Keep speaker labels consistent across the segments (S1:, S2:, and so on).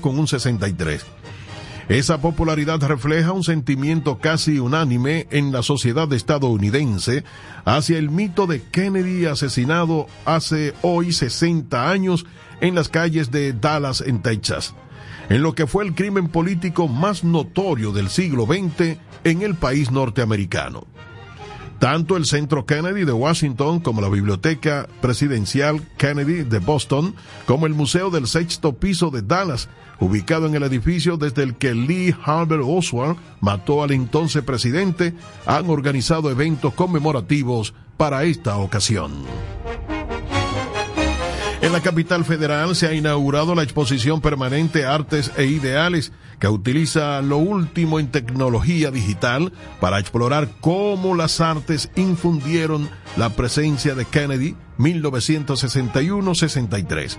S1: con un 63. Esa popularidad refleja un sentimiento casi unánime en la sociedad estadounidense hacia el mito de Kennedy asesinado hace hoy 60 años en las calles de Dallas, en Texas, en lo que fue el crimen político más notorio del siglo XX en el país norteamericano. Tanto el Centro Kennedy de Washington como la Biblioteca Presidencial Kennedy de Boston, como el Museo del Sexto Piso de Dallas, ubicado en el edificio desde el que Lee Harvey Oswald mató al entonces presidente, han organizado eventos conmemorativos para esta ocasión. En la capital federal se ha inaugurado la exposición permanente Artes e Ideales, que utiliza lo último en tecnología digital para explorar cómo las artes infundieron la presencia de Kennedy 1961-63.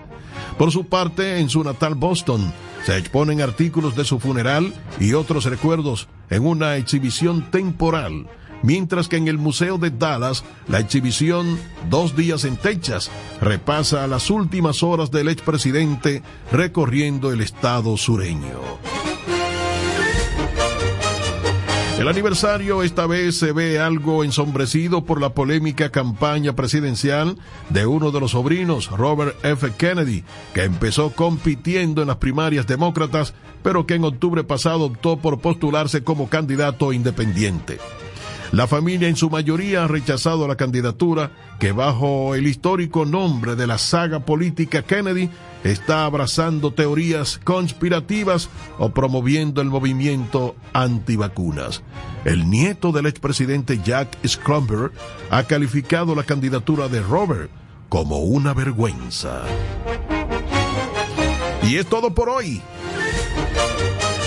S1: Por su parte, en su natal Boston, se exponen artículos de su funeral y otros recuerdos en una exhibición temporal mientras que en el Museo de Dallas la exhibición Dos días en Texas repasa las últimas horas del expresidente recorriendo el estado sureño. El aniversario esta vez se ve algo ensombrecido por la polémica campaña presidencial de uno de los sobrinos, Robert F. Kennedy, que empezó compitiendo en las primarias demócratas, pero que en octubre pasado optó por postularse como candidato independiente. La familia en su mayoría ha rechazado la candidatura que bajo el histórico nombre de la saga política Kennedy está abrazando teorías conspirativas o promoviendo el movimiento antivacunas. El nieto del expresidente Jack Scrumber ha calificado la candidatura de Robert como una vergüenza. Y es todo por hoy.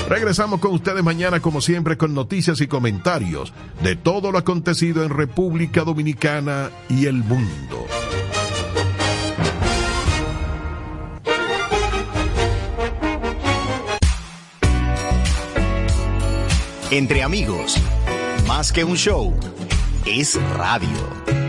S1: Regresamos con ustedes mañana como siempre con noticias y comentarios de todo lo acontecido en República Dominicana y el mundo.
S2: Entre amigos, más que un show, es radio.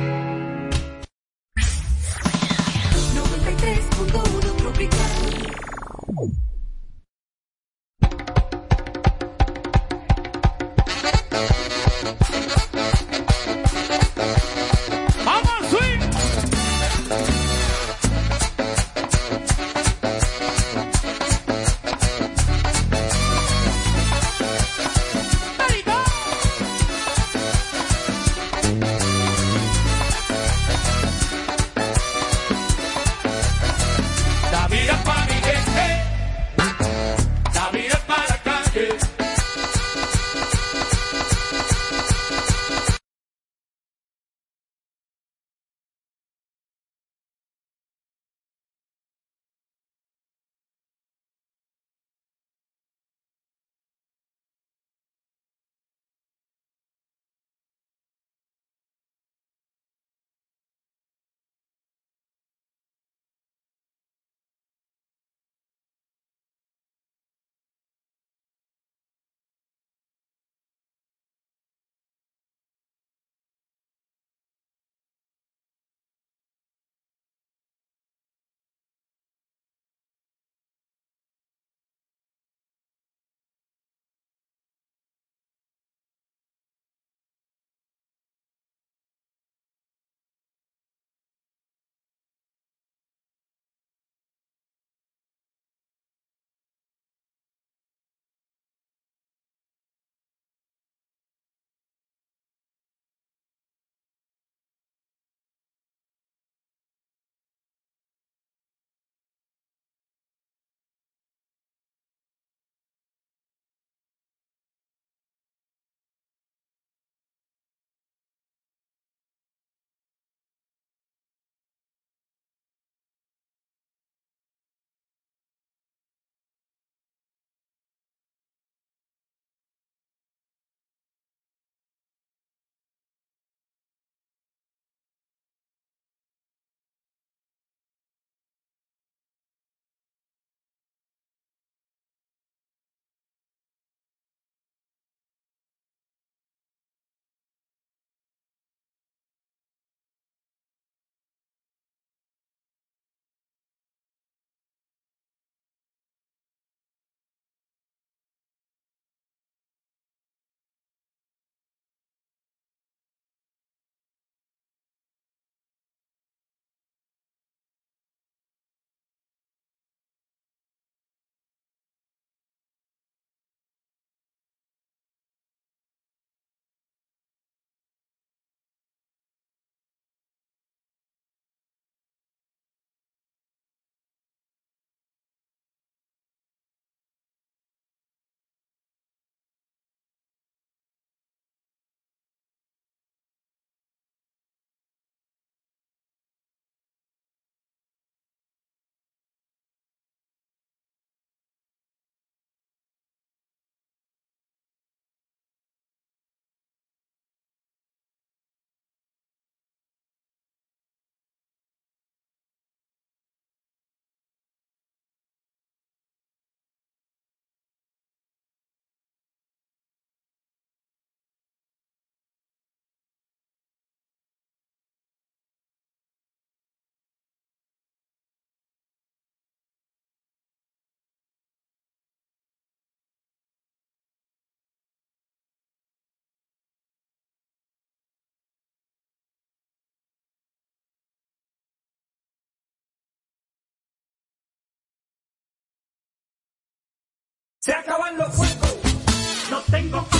S3: Se acaban los fuegos. No
S4: tengo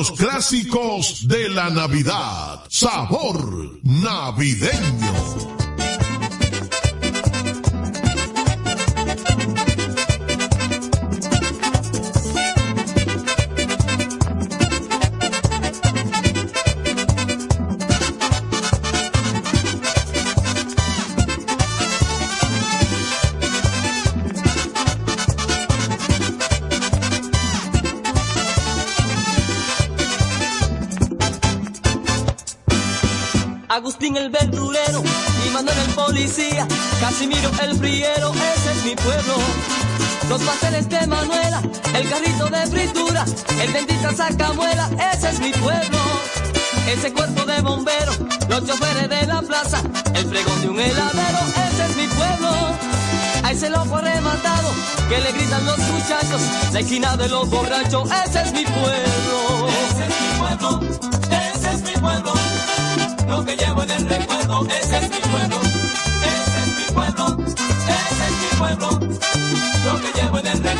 S4: verdaderos clásicos de la Navidad. Sabor navideño.
S5: El
S6: friero, ese es mi pueblo. Los pasteles de Manuela, el carrito de fritura, el dentista saca muela, ese es mi pueblo. Ese cuerpo de bomberos, los choferes de la plaza, el pregón de un heladero, ese es mi pueblo. A ese loco arrematado que le gritan los muchachos, la esquina de los borrachos, ese es mi pueblo. Ese es mi pueblo, ese es mi pueblo. Lo que llevo en el recuerdo, ese es mi pueblo. Lo que llevo en el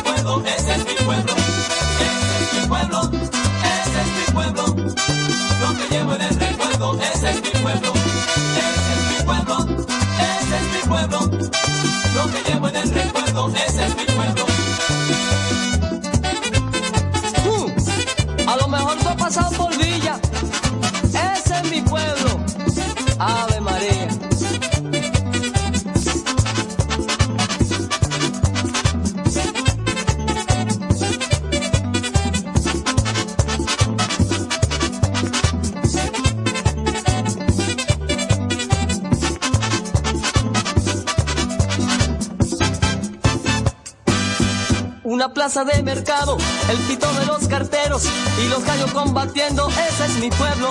S6: de mercado, el pito de los carteros y los gallos combatiendo, ese es mi pueblo.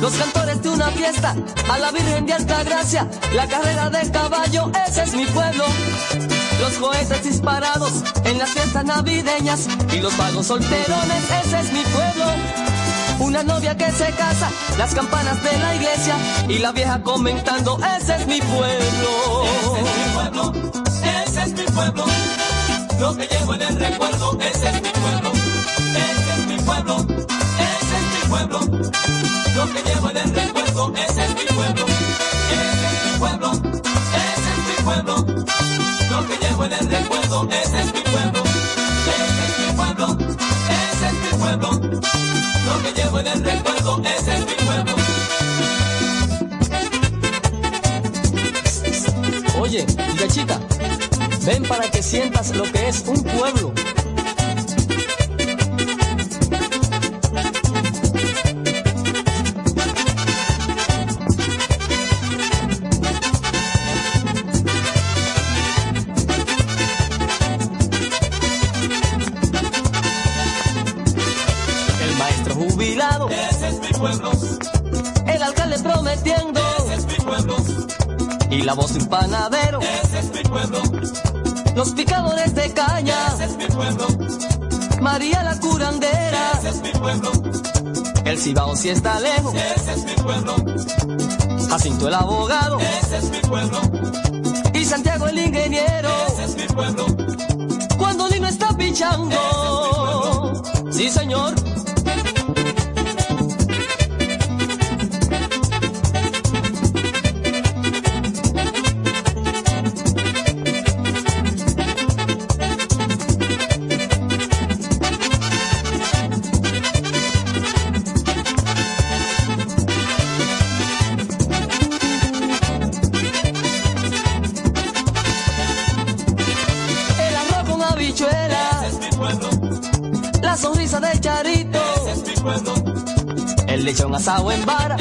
S6: Los cantores de una fiesta, a la Virgen de Alta Gracia, la carrera de caballo, ese es mi pueblo. Los cohetes disparados en las fiestas navideñas y los vagos solterones, ese es mi pueblo. Una novia que se casa, las campanas de la iglesia y la vieja comentando, ese es mi pueblo. Ese es mi pueblo, ese es mi pueblo. Lo que llevo en el recuerdo, ese es mi pueblo. Ese es mi pueblo, ese es mi pueblo. Lo que llevo en el recuerdo, ese es mi pueblo. Ese es mi pueblo, ese es mi pueblo. Lo que llevo en el recuerdo, ese es mi pueblo. Ese es mi pueblo, ese es mi pueblo. Lo que llevo en el recuerdo, ese es mi pueblo. Oye, gachita, Ven para que sientas lo que es Y la voz de un panadero.
S7: ese es mi pueblo,
S6: Los picadores de caña.
S7: ese es mi pueblo,
S6: María la curandera.
S7: ese es mi pueblo,
S6: El cibao si está lejos.
S7: ese es mi pueblo,
S6: Jacinto el abogado.
S7: ese es mi pueblo,
S6: Y Santiago el ingeniero.
S7: ese es mi pueblo,
S6: Cuando Lino está pichando. Sí, señor. El lechón asado en vara.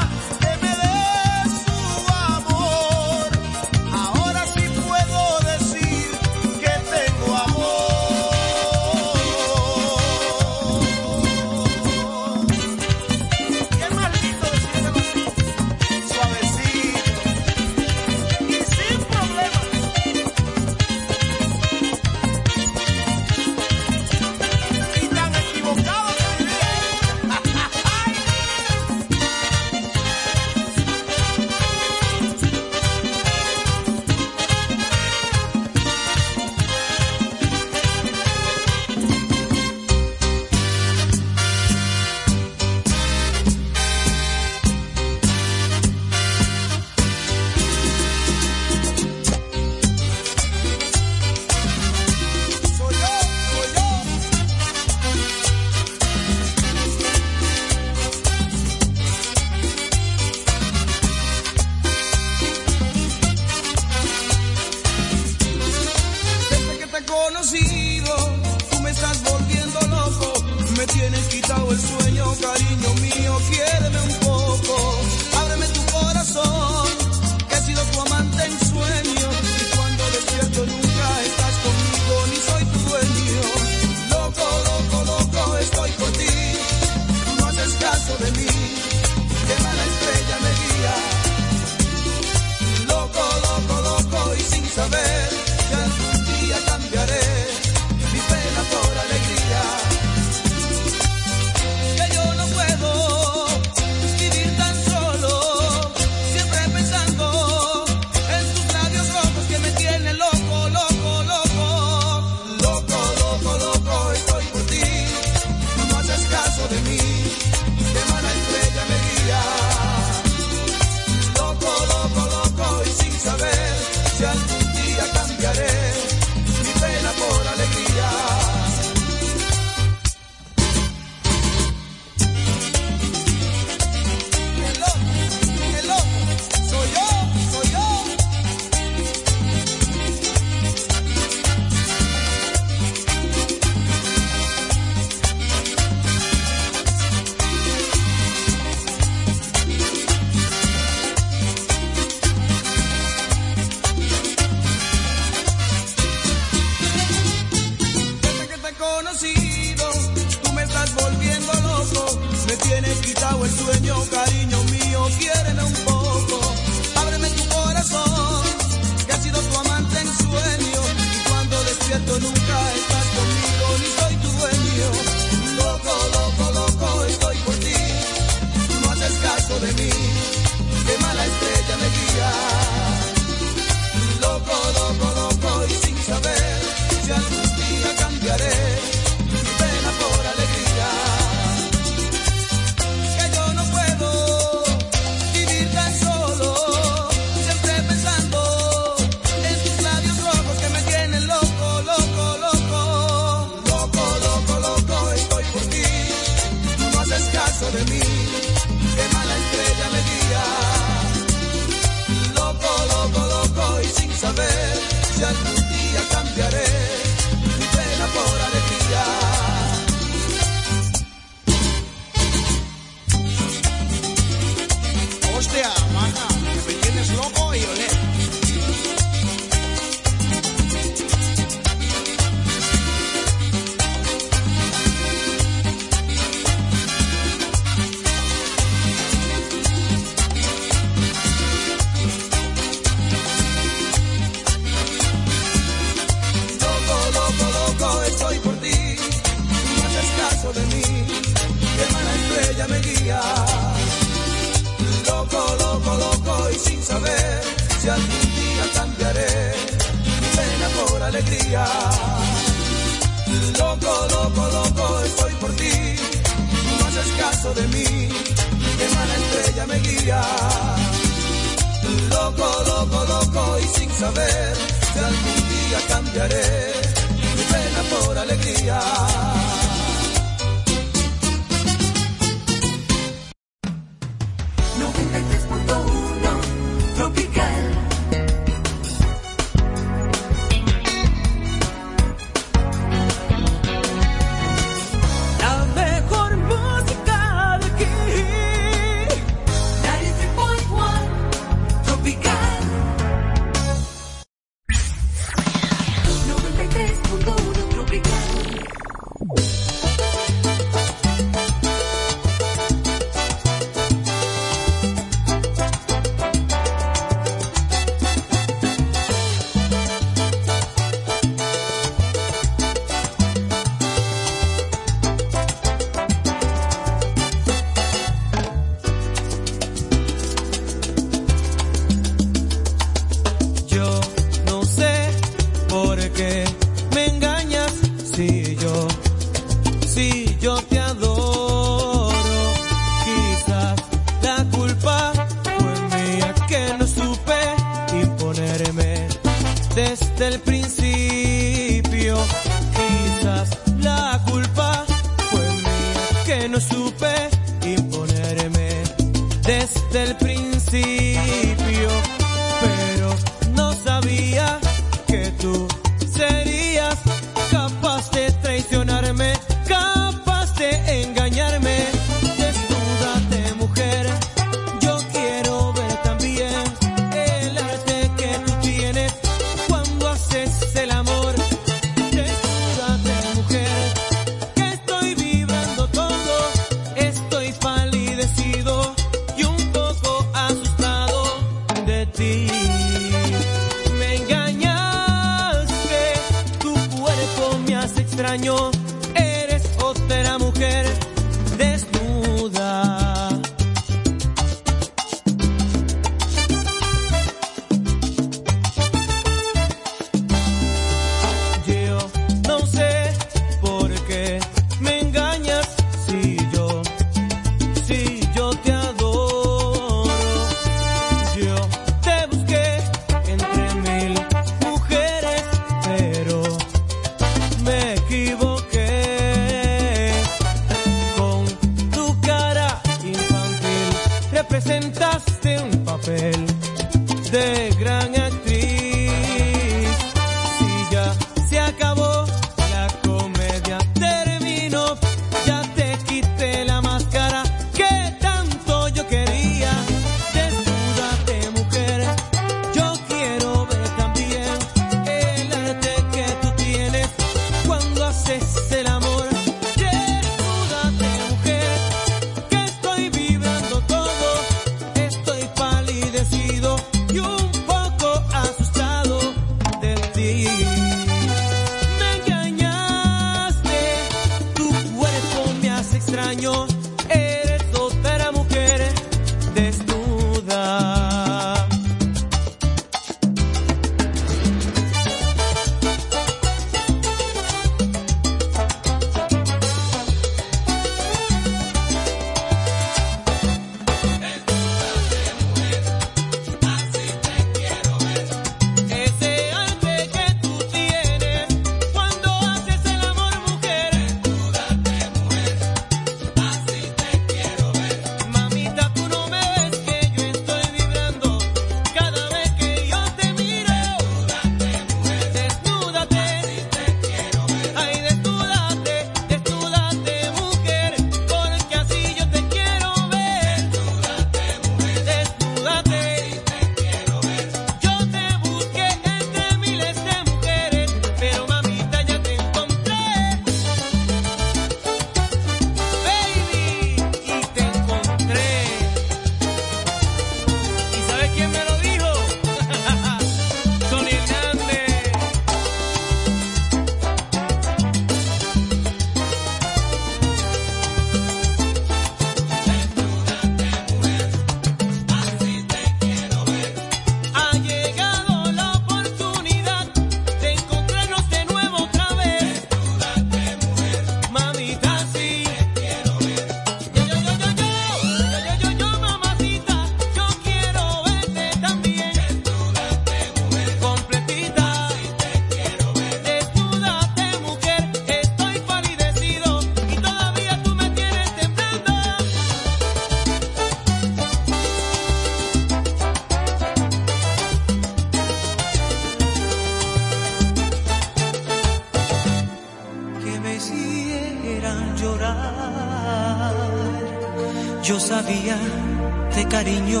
S6: de
S8: cariño,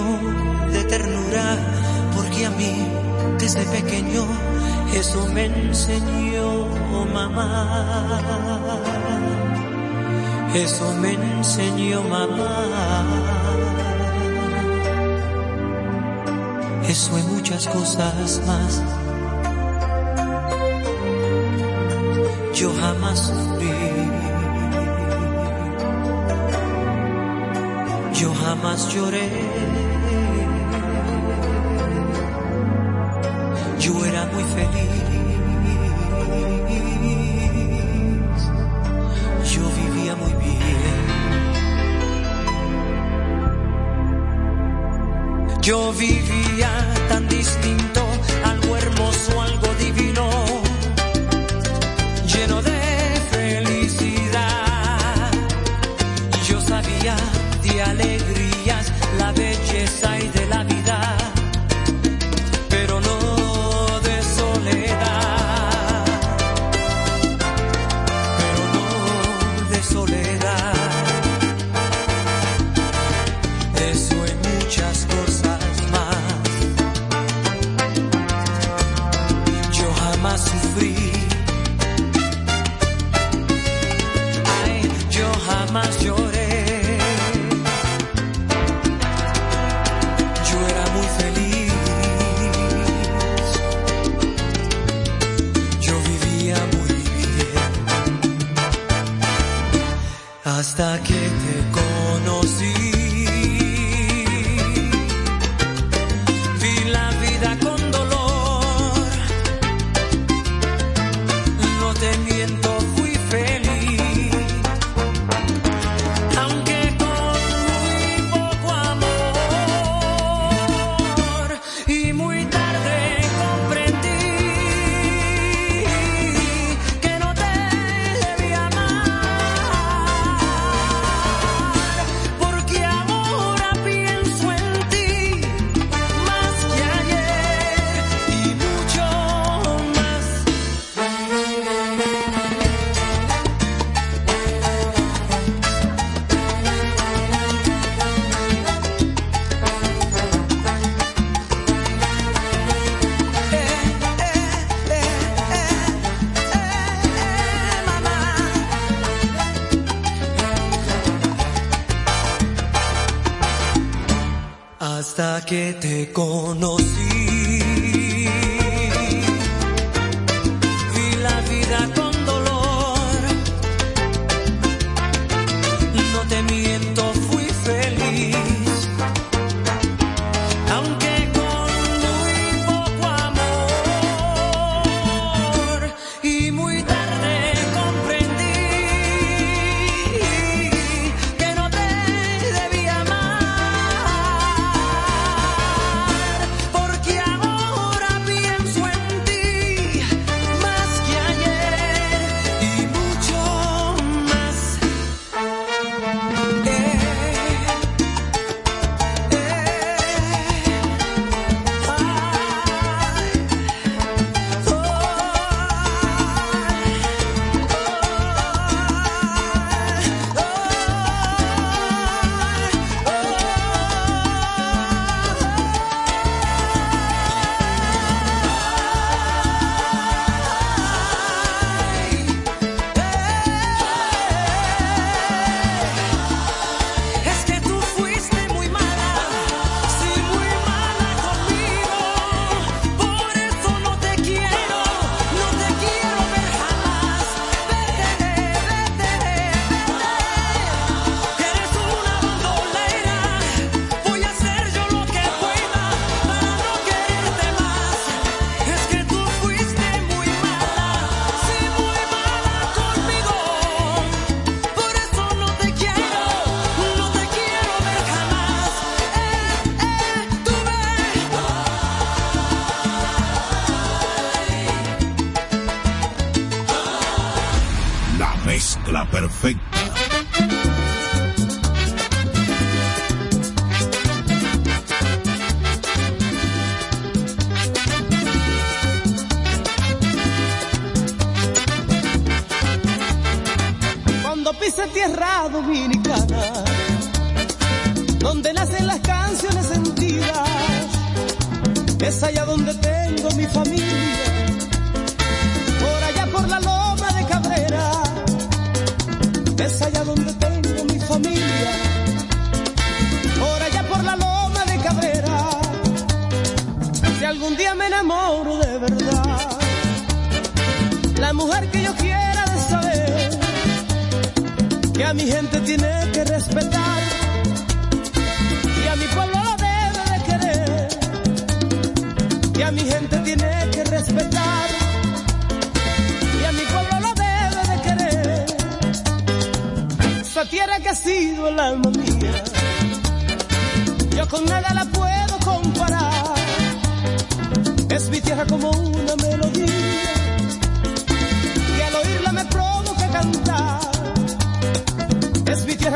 S8: de
S9: ternura, porque a mí desde pequeño eso me enseñó mamá. Eso me enseñó mamá. Eso y muchas cosas más. Yo jamás vi jamás lloré. Yo era muy feliz.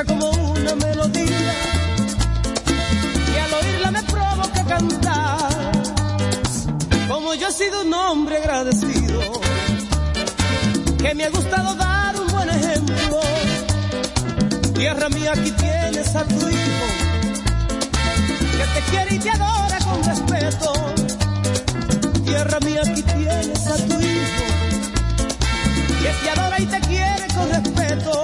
S8: como una melodía y al oírla me provoca cantar. Como yo he sido un hombre agradecido, que me ha gustado dar un buen ejemplo. Tierra mía, aquí tienes a tu hijo, que te quiere y te adora con respeto. Tierra mía, aquí tienes a tu hijo, que te adora y te quiere con respeto.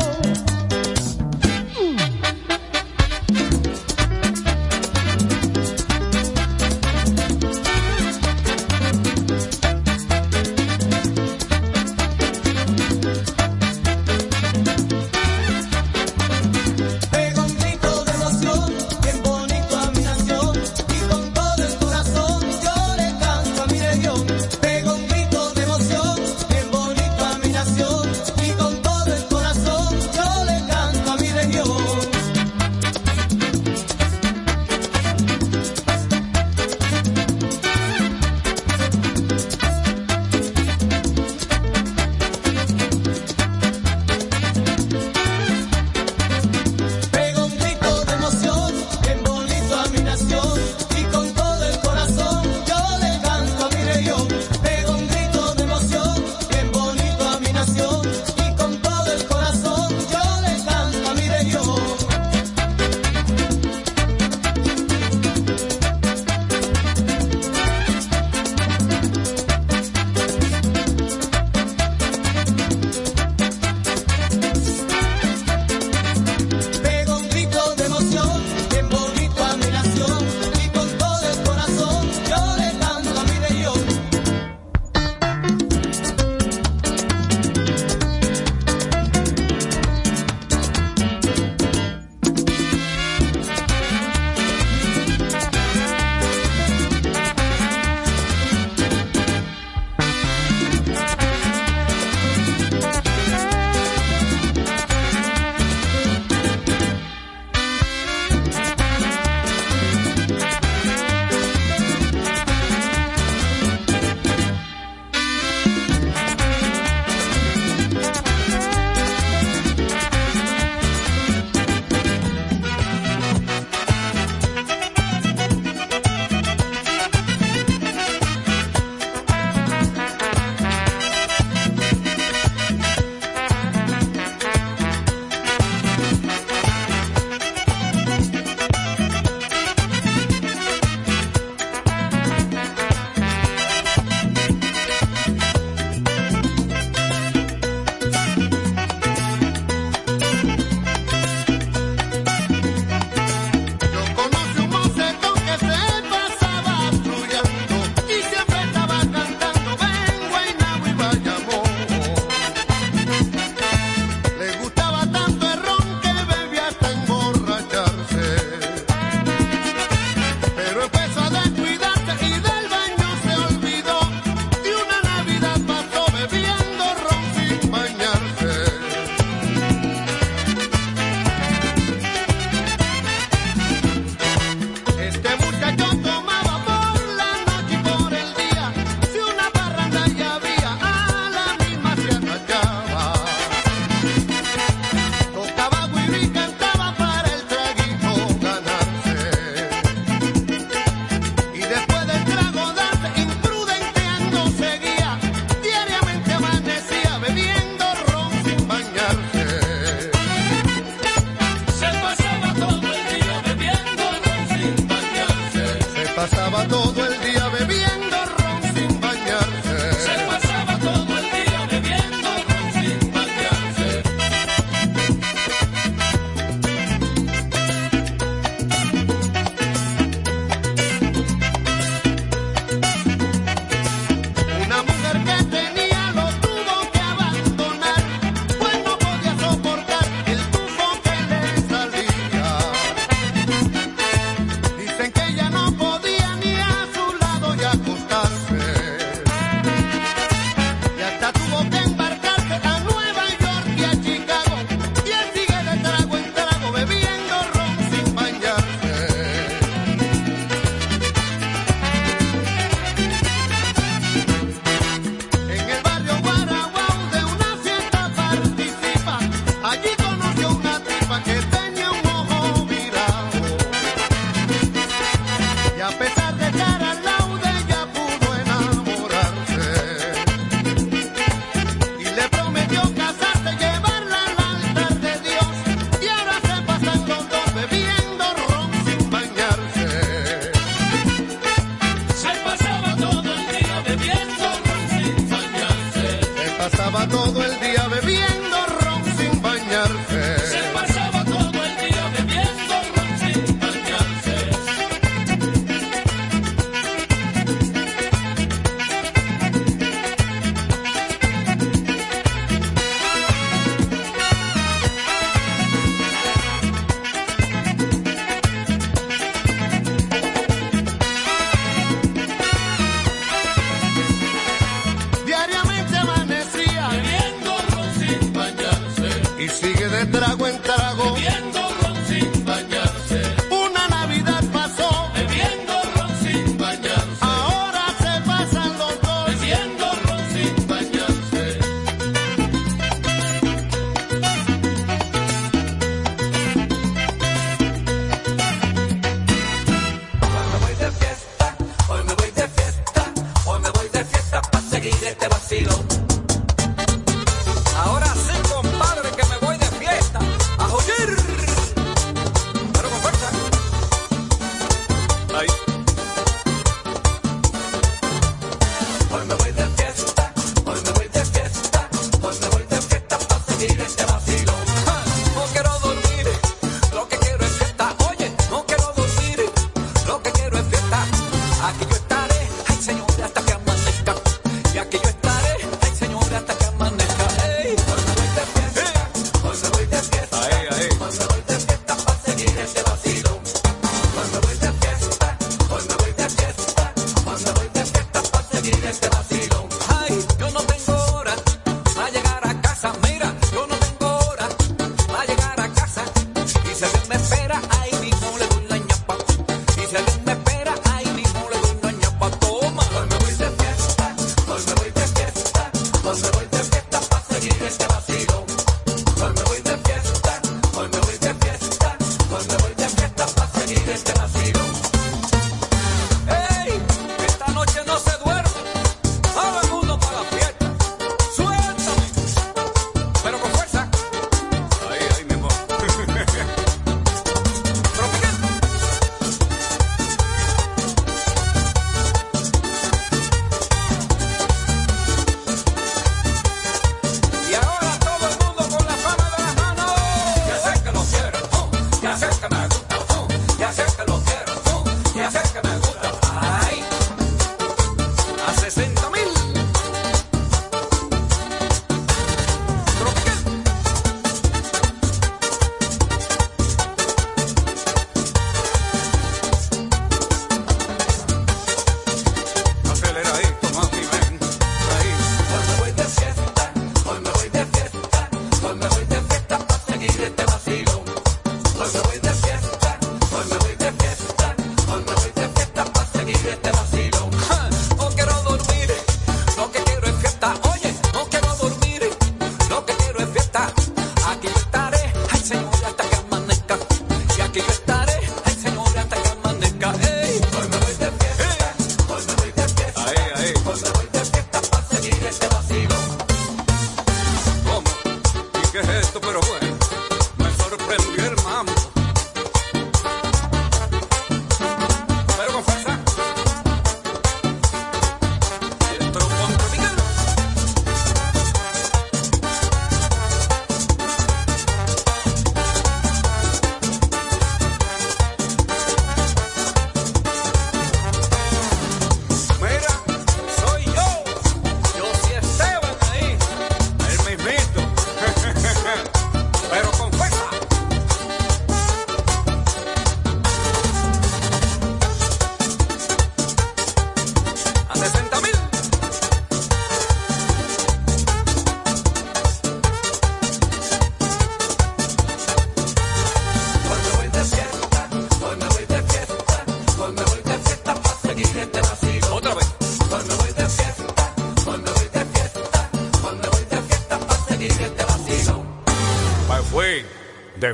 S9: Todo el
S10: día bebiendo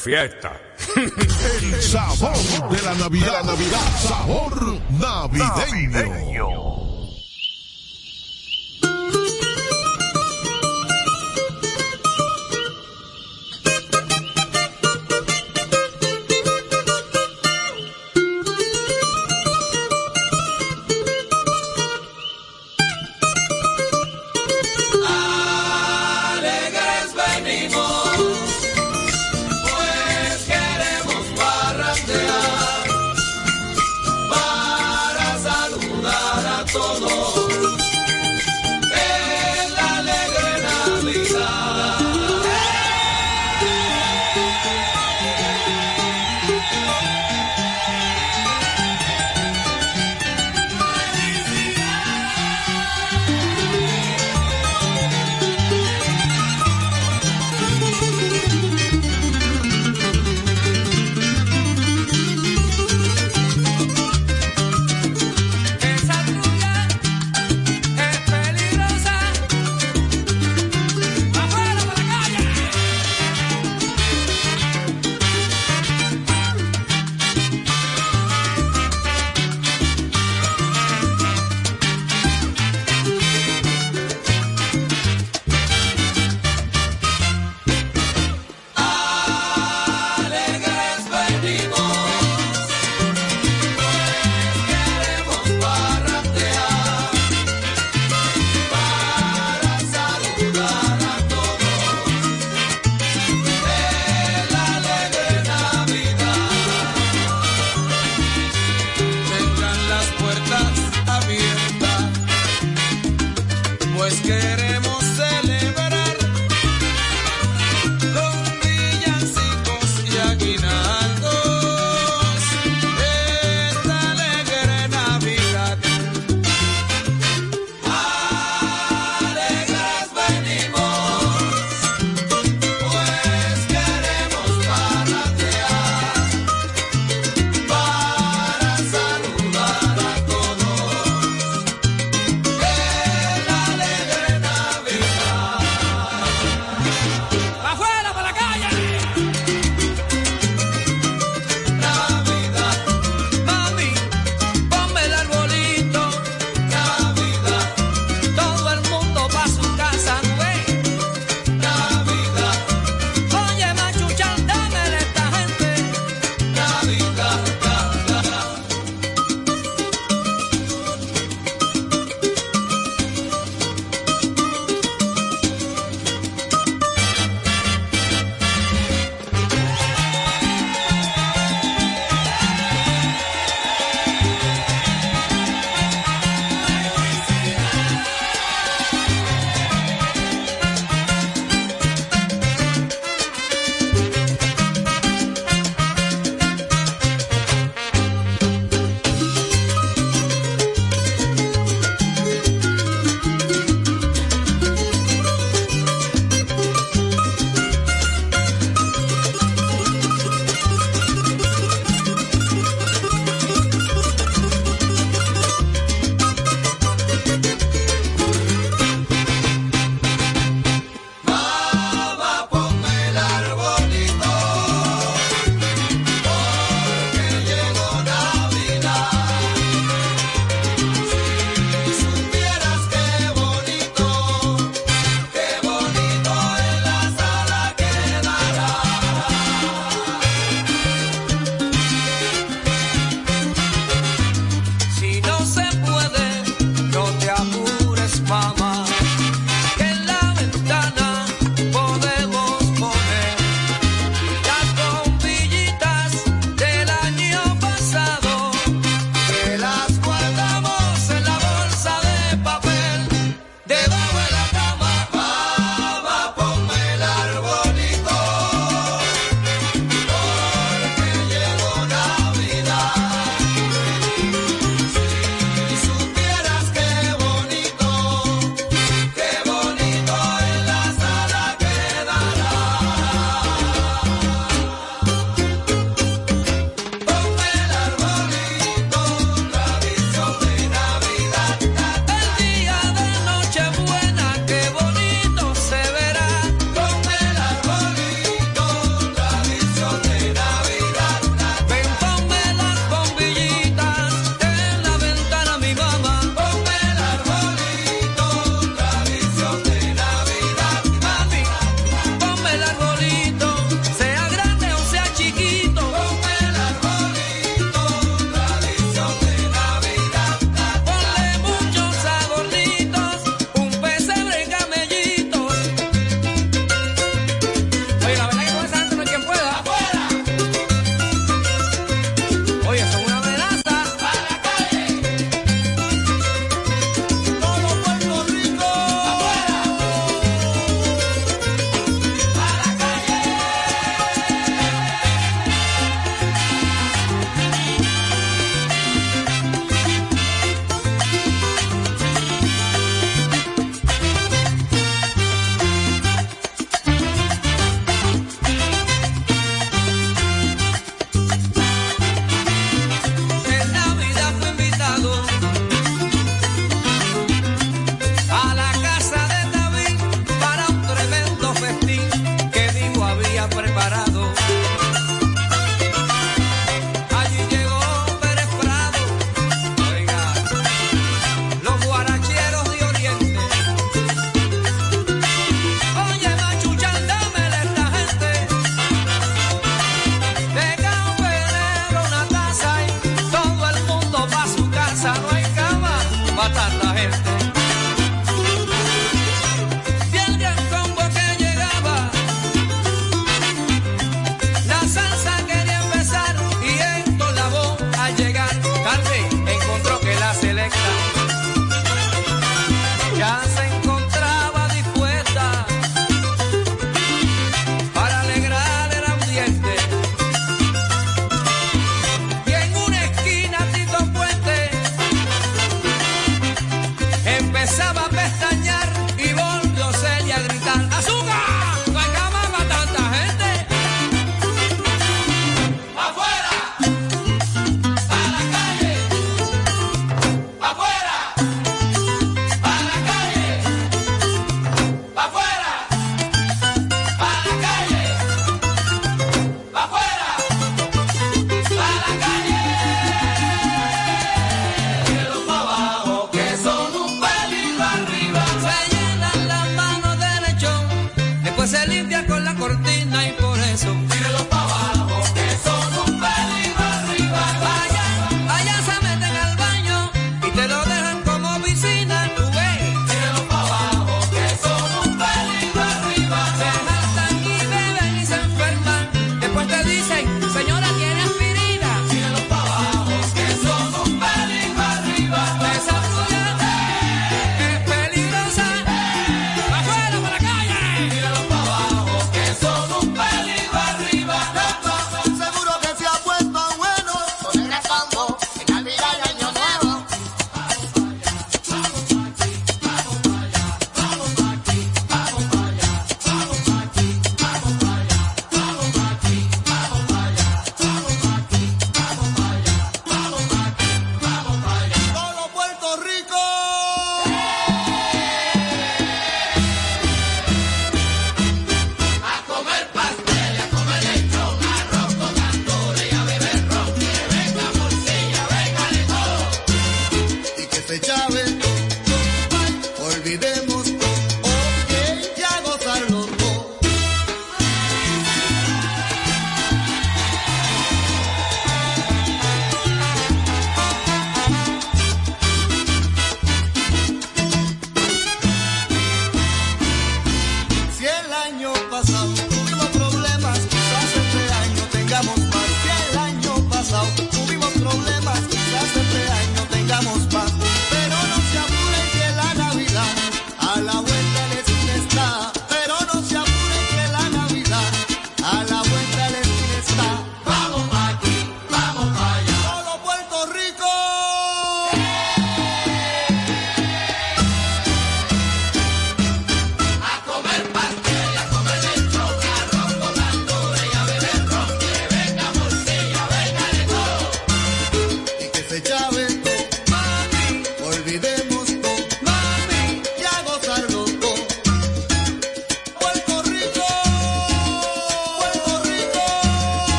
S10: fiesta.
S11: El
S4: sabor de la Navidad, la Navidad, sabor navideño.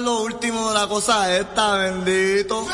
S1: Lo último de la cosa esta, bendito.